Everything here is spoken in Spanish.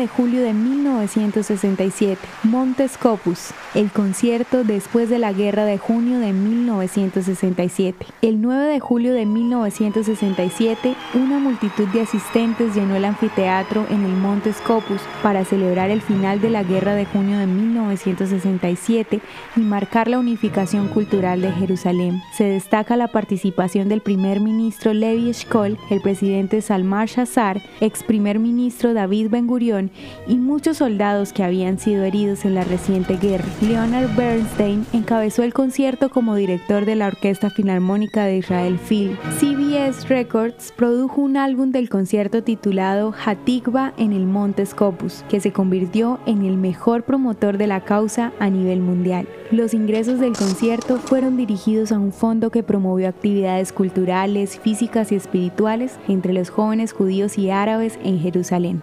de julio de 1967, Montes Scopus, el concierto después de la Guerra de Junio de 1967. El 9 de julio de 1967, una multitud de asistentes llenó el anfiteatro en el Montes Scopus para celebrar el final de la Guerra de Junio de 1967 y marcar la unificación cultural de Jerusalén. Se destaca la participación del primer ministro Levi Eshkol, el presidente Salmar Shazar, ex primer ministro David Ben Y muchos soldados que habían sido heridos en la reciente guerra. Leonard Bernstein encabezó el concierto como director de la Orquesta Filarmónica de Israel Phil. CBS Records produjo un álbum del concierto titulado Hatikva en el Monte Scopus, que se convirtió en el mejor promotor de la causa a nivel mundial. Los ingresos del concierto fueron dirigidos a un fondo que promovió actividades culturales, físicas y espirituales entre los jóvenes judíos y árabes en Jerusalén.